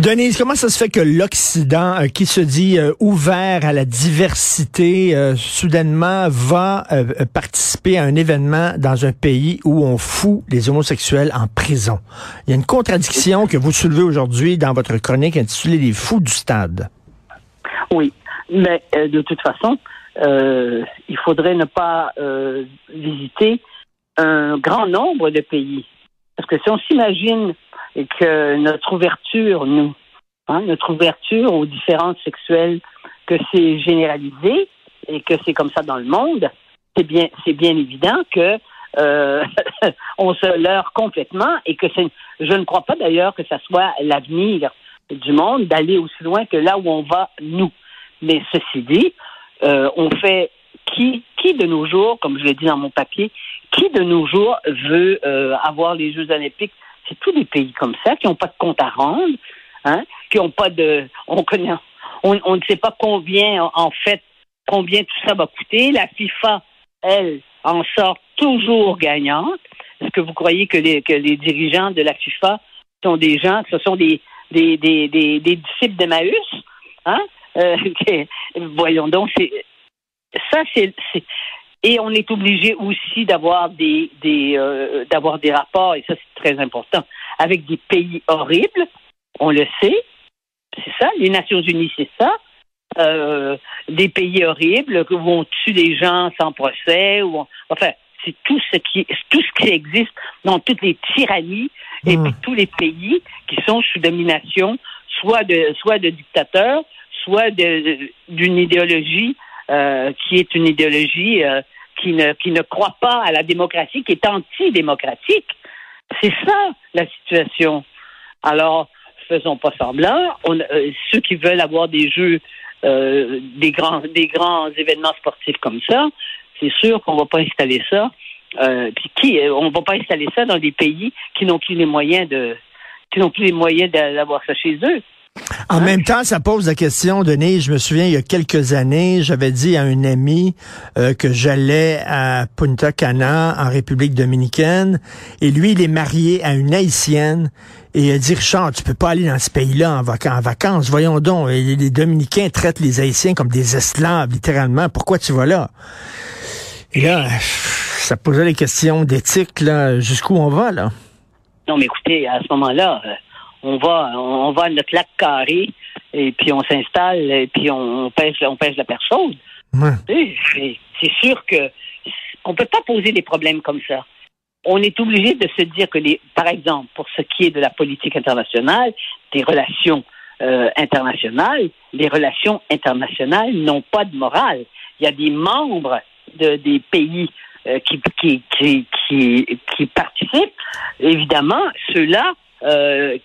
Denise, comment ça se fait que l'Occident, euh, qui se dit euh, ouvert à la diversité, euh, soudainement va participer à un événement dans un pays où on fout les homosexuels en prison? Il y a une contradiction que vous soulevez aujourd'hui dans votre chronique intitulée Les fous du stade. Oui, mais de toute façon, il faudrait ne pas visiter un grand nombre de pays. Parce que si on s'imagine et que notre ouverture, nous, hein, notre ouverture aux différences sexuelles, que c'est généralisé et que c'est comme ça dans le monde, c'est bien, c'est bien évident que euh, on se leurre complètement et que c'est, je ne crois pas d'ailleurs que ça soit l'avenir du monde d'aller aussi loin que là où on va nous. Mais ceci dit, euh, on fait qui, qui de nos jours, comme je l'ai dit dans mon papier, qui de nos jours veut euh, avoir les Jeux olympiques c'est tous les pays comme ça qui n'ont pas de compte à rendre, hein, qui n'ont pas de, on connaît, on, ne sait pas combien en fait, combien tout ça va coûter. La FIFA, elle, en sort toujours gagnante. Est-ce que vous croyez que les, que les dirigeants de la FIFA sont des gens, ce sont des, des, des, des, disciples d'Emmaüs? Hein? Euh, voyons donc, ça, c'est, et on est obligé aussi d'avoir des, des euh, d'avoir des rapports, et ça c'est très important, avec des pays horribles. On le sait, c'est ça. Les Nations Unies, c'est ça. Euh, des pays horribles où on tue des gens sans procès, ou enfin, c'est tout ce qui tout ce qui existe dans toutes les tyrannies et puis tous les pays qui sont sous domination, soit de soit de dictateurs, soit d'une idéologie euh, qui est une idéologie euh, qui ne qui ne croit pas à la démocratie, qui est antidémocratique. C'est ça la situation. Alors, faisons pas semblant. On, euh, ceux qui veulent avoir des jeux, des grands des grands événements sportifs comme ça, c'est sûr qu'on va pas installer ça. puis qui, on va pas installer ça dans des pays qui n'ont plus les moyens de qui n'ont plus les moyens d'avoir ça chez eux. En hein? même temps, ça pose la question, Denis, je me souviens, il y a quelques années, j'avais dit à un ami euh, que j'allais à Punta Cana, en République dominicaine, et lui, il est marié à une haïtienne, et il a dit, Richard, tu peux pas aller dans ce pays-là en, vacances, voyons donc, les Dominicains traitent les Haïtiens comme des esclaves, littéralement, pourquoi tu vas là? Et là, ça posait les questions d'éthique, là, jusqu'où on va, là? Non, mais écoutez, à ce moment-là... Euh, on va, on va à notre lac carré et puis on s'installe et puis on, pêche, on pêche la chaude. C'est sûr que on peut pas poser des problèmes comme ça. On est obligé de se dire que, les, par exemple, pour ce qui est de la politique internationale, des relations euh, internationales, les relations internationales n'ont pas de morale. Il y a des membres de, des pays euh, qui, qui, qui, qui, qui participent. Évidemment, ceux-là euh,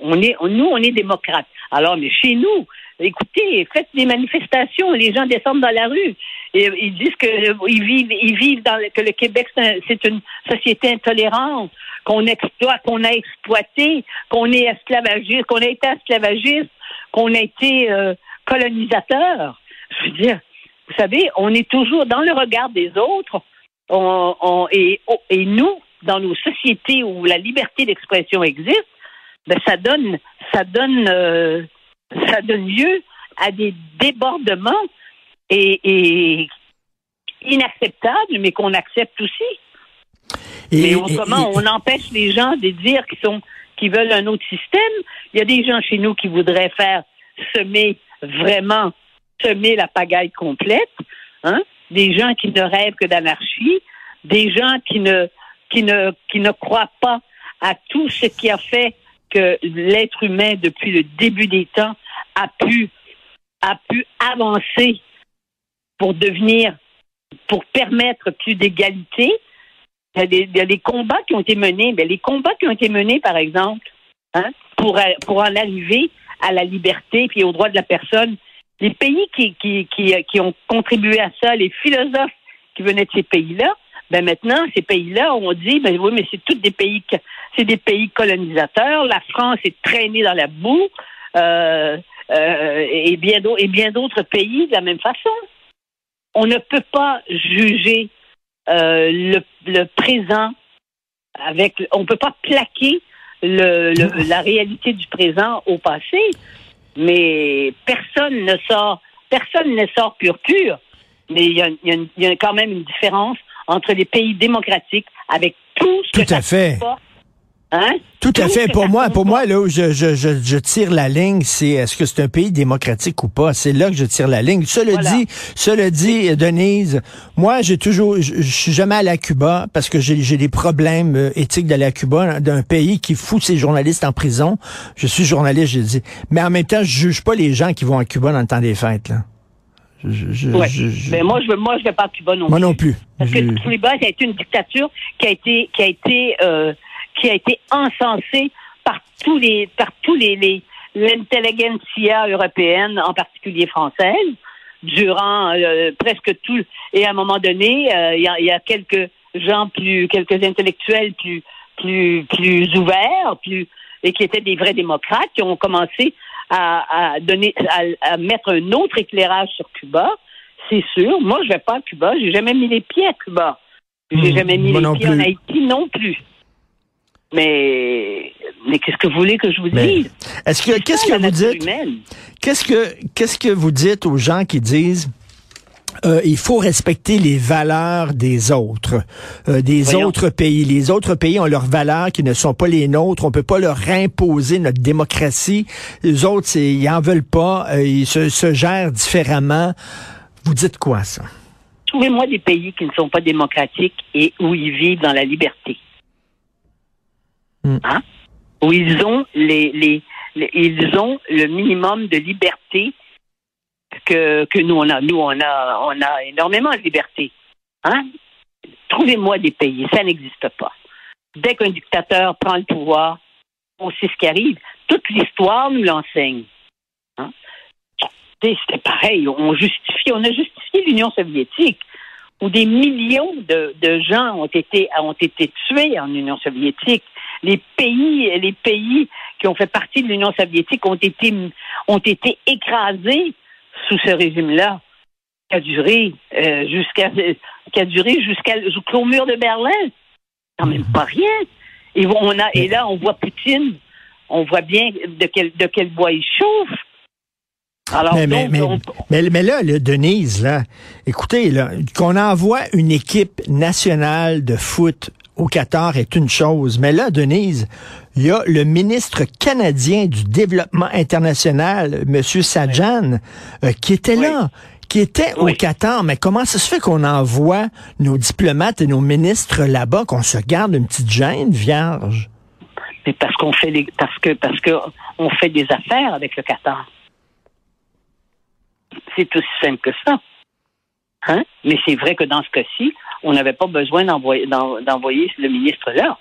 on est, nous, on est démocrates. Alors, mais chez nous, écoutez, faites des manifestations, les gens descendent dans la rue. Et, ils disent que ils vivent, ils vivent dans que le Québec c'est une société intolérante, qu'on exploite, qu'on a exploité, qu'on est esclavagiste, qu'on a été esclavagiste, qu'on a été euh, colonisateur. Je veux dire, vous savez, on est toujours dans le regard des autres. On, et, et nous, dans nos sociétés où la liberté d'expression existe, ben ça donne ça donne euh, ça donne lieu à des débordements et, et inacceptables, mais qu'on accepte aussi. Mais autrement, on empêche les gens de dire qu'ils sont qui veulent un autre système? Il y a des gens chez nous qui voudraient faire semer vraiment semer la pagaille complète, hein? Des gens qui ne rêvent que d'anarchie, des gens qui ne qui ne qui ne croient pas à tout ce qui a fait que l'être humain depuis le début des temps a pu a pu avancer pour devenir pour permettre plus d'égalité. Il, y a des combats qui ont été menés, mais les combats qui ont été menés, par exemple, hein, pour, pour en arriver à la liberté puis aux droits de la personne, les pays qui, qui, qui, qui ont contribué à ça, les philosophes qui venaient de ces pays-là, ben maintenant, ces pays-là ont dit, ben oui, mais c'est tous des pays, c'est des pays colonisateurs. La France est traînée dans la boue, euh, euh, et bien d'autres, et bien d'autres pays de la même façon. On ne peut pas juger euh, le, le, présent avec, on peut pas plaquer le, le, la réalité du présent au passé, mais personne ne sort, personne ne sort pur pur. Mais il y, y a quand même une différence entre les pays démocratiques avec tout ce tout que à fait. Hein? Tout à fait. Pour moi, pour moi, là où je, je, je, tire la ligne, c'est est-ce que c'est un pays démocratique ou pas? C'est là que je tire la ligne. Cela dit, cela dit, Denise, moi, j'ai toujours, je, suis jamais allé à Cuba parce que j'ai des problèmes euh, éthiques d'aller à Cuba, d'un pays qui fout ses journalistes en prison. Je suis journaliste, j'ai dit. Mais en même temps, je juge pas les gens qui vont à Cuba dans le temps des fêtes, là. Je, Mais moi, je moi, je vais pas à Cuba non moi plus. non plus. Parce que Cuba, ça a été une dictature qui a été, qui a été, euh, qui a été encensée par tous les, par tous les, les l'intelligentsia européenne, en particulier française, durant euh, presque tout. Et à un moment donné, euh, il y, a, quelques gens plus, quelques intellectuels plus, plus, plus ouverts, plus et qui étaient des vrais démocrates, qui ont commencé à, donner, à, mettre un autre éclairage sur Cuba, c'est sûr. Moi, je vais pas à Cuba. J'ai jamais mis les pieds à Cuba. J'ai hmm, jamais mis les pieds en Haïti non plus. Mais, mais qu'est-ce que vous voulez que je vous dise? Est-ce que, qu'est-ce que vous dites? Qu'est-ce que, qu'est-ce que vous dites aux gens qui disent, euh, il faut respecter les valeurs des autres, euh, des autres pays. Les autres pays ont leurs valeurs qui ne sont pas les nôtres. On peut pas leur imposer notre démocratie. Les autres, ils en veulent pas. Euh, ils se, gèrent différemment. Vous dites quoi ça? Trouvez-moi des pays qui ne sont pas démocratiques et où ils vivent dans la liberté. Hmm. Hein? Où ils ont les, les, ils ont le minimum de liberté que, nous on a. Nous on a on a énormément de liberté. Hein? Trouvez-moi des pays, ça n'existe pas. Dès qu'un dictateur prend le pouvoir, on sait ce qui arrive. Toute l'histoire nous l'enseigne. Hein? C'était pareil. On a justifié l'Union soviétique où des millions de, de, gens ont été ont été tués en Union soviétique. Les pays les pays qui ont fait partie de l'Union soviétique ont été ont été écrasés sous ce régime-là, qui a duré euh, jusqu'à qui a duré jusqu'au mur de Berlin. Quand même pas rien. Et on a et là on voit Poutine, on voit bien de quel de quel bois il chauffe. Alors, mais, mais, là, Denise, là, écoutez, là, qu'on envoie une équipe nationale de foot au Qatar est une chose. Mais là, Denise, il y a le ministre canadien du développement international, M. Sajan, euh, qui était là qui était au Qatar, mais comment ça se fait qu'on envoie nos diplomates et nos ministres là-bas, qu'on se garde une petite gêne vierge? Mais parce qu'on fait les, parce que parce que on fait des affaires avec le Qatar. C'est aussi simple que ça. Hein? Mais c'est vrai que dans ce cas-ci, on n'avait pas besoin d'envoyer le ministre là.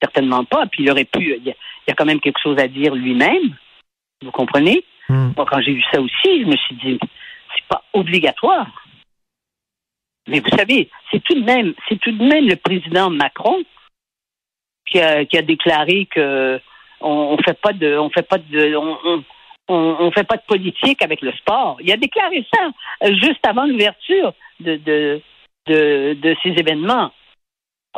Certainement pas. Puis il aurait pu. Il y, a, quand même quelque chose à dire lui-même. Vous comprenez? Hmm. Moi, quand j'ai vu ça aussi, je me suis dit, c'est pas obligatoire. Mais vous savez, c'est tout de même, c'est tout de même le président Macron qui a, qui a déclaré que on, fait pas de, on fait pas de, on, on, fait pas de politique avec le sport. Il a déclaré ça euh, juste avant l'ouverture de, de, de, ces événements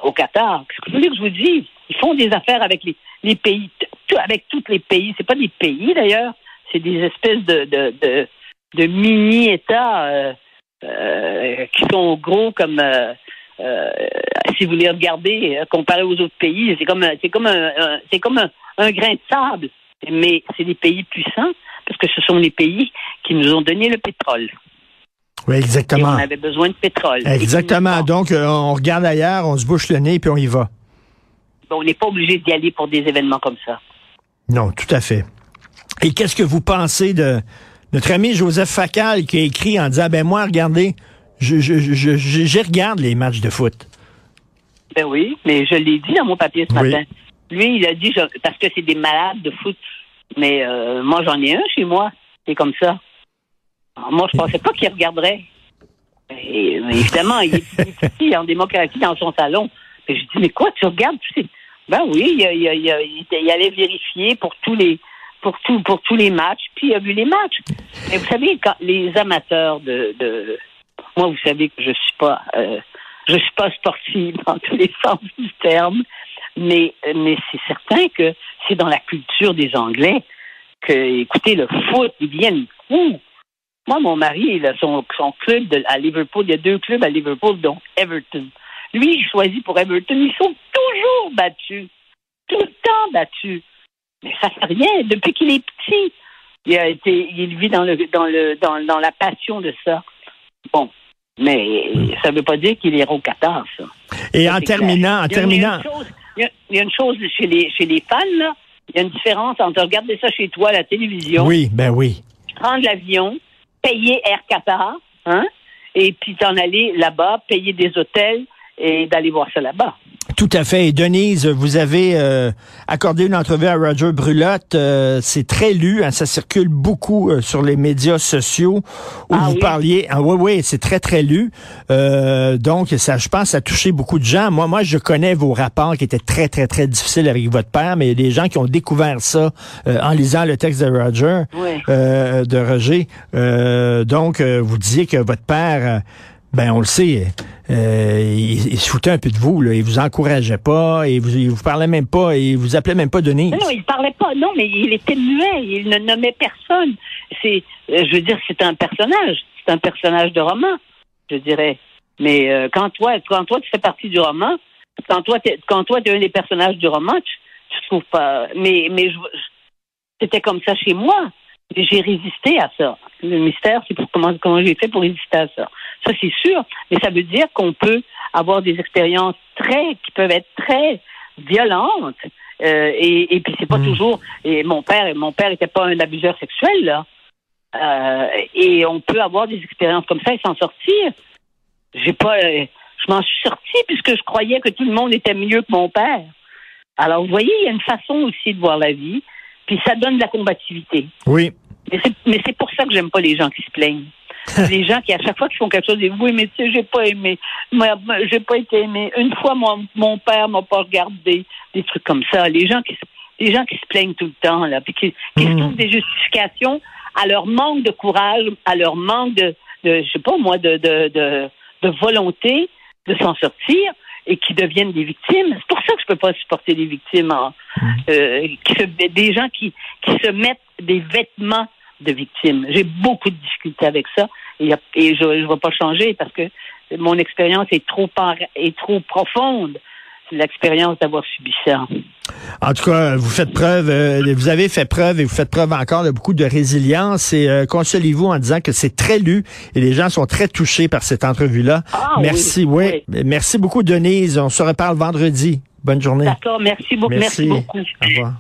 au Qatar. Qu'est-ce que vous voulez que je vous dise? Ils font des affaires avec les, les pays, avec tous les pays. C'est pas des pays d'ailleurs, c'est des espèces de, de, de, mini-États euh, euh, qui sont gros comme euh, si vous les regardez, comparé aux autres pays, c'est comme, c'est comme, un, c'est comme un grain de sable. Mais c'est des pays puissants parce que ce sont les pays qui nous ont donné le pétrole. Oui, Et exactement. on avait besoin de pétrole. Exactement. Donc, euh, on regarde ailleurs, on se bouche le nez, puis on y va. on n'est pas obligé d'y aller pour des événements comme ça. Non, tout à fait. Et qu'est-ce que vous pensez de notre ami Joseph Facal qui a écrit en disant, ben moi, regardez, je, je, je, je, je regarde les matchs de foot. Ben oui, mais je l'ai dit dans mon papier ce Oui. Lui, il a dit parce que c'est des malades de foot. Mais euh, moi, j'en ai un chez moi. C'est comme ça. Moi, je pensais pas qu'il regarderait. Et, mais évidemment, il est ici en démocratie dans son salon. Et je dis mais quoi, tu regardes? Ben oui, il, il, il, il, allait vérifier pour tous les pour tout, pour tous les matchs, puis il a vu les matchs. Mais vous savez, quand les amateurs de, de moi, vous savez que je suis pas euh, je suis pas sportive dans tous les sens du terme, mais mais c'est certain que c'est dans la culture des Anglais que, écoutez, le foot, ils viennent fous. Moi, mon mari, il a son, son club de, à Liverpool. Il y a deux clubs à Liverpool, dont Everton. Lui, il choisit pour Everton. Ils sont toujours battus. Tout le temps battus. Mais ça fait rien. Depuis qu'il est petit, il a été, il vit dans le, dans le, dans, dans la passion de ça. Bon. Mais ça ne veut pas dire qu'il est au Qatar, ça. Et Ça, en clair. terminant, en Il y a- terminant, une chose, il y a- il y a une chose chez les, chez les fans, là. Il y a une différence entre regarder ça chez toi à la télévision, oui, ben oui. prendre l'avion, payer Air Qatar, hein, et puis t'en aller là-bas, payer des hôtels et d'aller voir ça là-bas. Tout à fait. Et Denise, vous avez euh, accordé une entrevue à Roger Brulotte. Euh, c'est très lu, hein, ça circule beaucoup euh, sur les médias sociaux où Ah vous oui? parliez. Ah oui, oui, c'est très très lu. Euh, donc ça, je pense, ça a touché beaucoup de gens. Moi, moi, je connais vos rapports qui étaient très très très difficiles avec votre père, mais il y a des gens qui ont découvert ça euh, en lisant le texte de Roger, Oui. euh, de Roger. Euh, donc, euh, vous disiez que votre père. Ben, on le sait, euh, il, il se foutait un peu de vous, là. Il vous encourageait pas, et vous, il vous parlait même pas, il vous appelait même pas Denise. Non, non, il parlait pas. Non, mais il était muet. Il ne nommait personne. C'est, euh, je veux dire, c'est un personnage. C'est un personnage de roman, je dirais. Mais euh, quand toi, quand toi, tu fais partie du roman, quand toi, t'es, quand toi, tu es un des personnages du roman, tu, tu trouves pas. Mais, mais je, je- c'était comme ça chez moi. J'ai résisté à ça. Le mystère, c'est pour comment, comment j'ai fait pour résister à ça. Ça, c'est sûr. Mais ça veut dire qu'on peut avoir des expériences très, qui peuvent être très violentes. Euh, et, et puis c'est pas Mm. toujours. Et mon père, mon père était pas un abuseur sexuel là. Euh, et on peut avoir des expériences comme ça et s'en sortir. J'ai pas. euh, je m'en suis sortie puisque je croyais que tout le monde était mieux que mon père. Alors vous voyez, il y a une façon aussi de voir la vie. Puis ça donne de la combativité. Oui. Mais c'est, pour ça que j'aime pas les gens qui se plaignent. les gens qui, à chaque fois qu'ils font quelque chose, disent Oui, mais tu sais, j'ai pas aimé. Moi, j'ai pas été aimé. Une fois, mon, mon père m'a pas regardé. Des trucs comme ça. Les gens qui, se- les gens qui se plaignent tout le temps, là, puis qui, qui se Mm. trouvent des justifications à leur manque de courage, à leur manque de, de je sais pas moi, de, de, de, de volonté de s'en sortir et qui deviennent des victimes. C'est pour ça que je peux pas supporter les victimes, en- euh, qui se- des gens qui, qui se mettent des vêtements de victimes. J'ai beaucoup de difficultés avec ça et, je ne vais pas changer parce que mon expérience est trop par- est trop profonde. L'expérience d'avoir subi ça. En tout cas, vous faites preuve, euh, vous avez fait preuve et vous faites preuve encore de beaucoup de résilience et euh, consolez-vous en disant que c'est très lu et les gens sont très touchés par cette entrevue-là. Ah, merci, oui, oui. Merci beaucoup, Denise. On se reparle vendredi. Bonne journée. D'accord, merci beaucoup. Merci, beaucoup. Au revoir.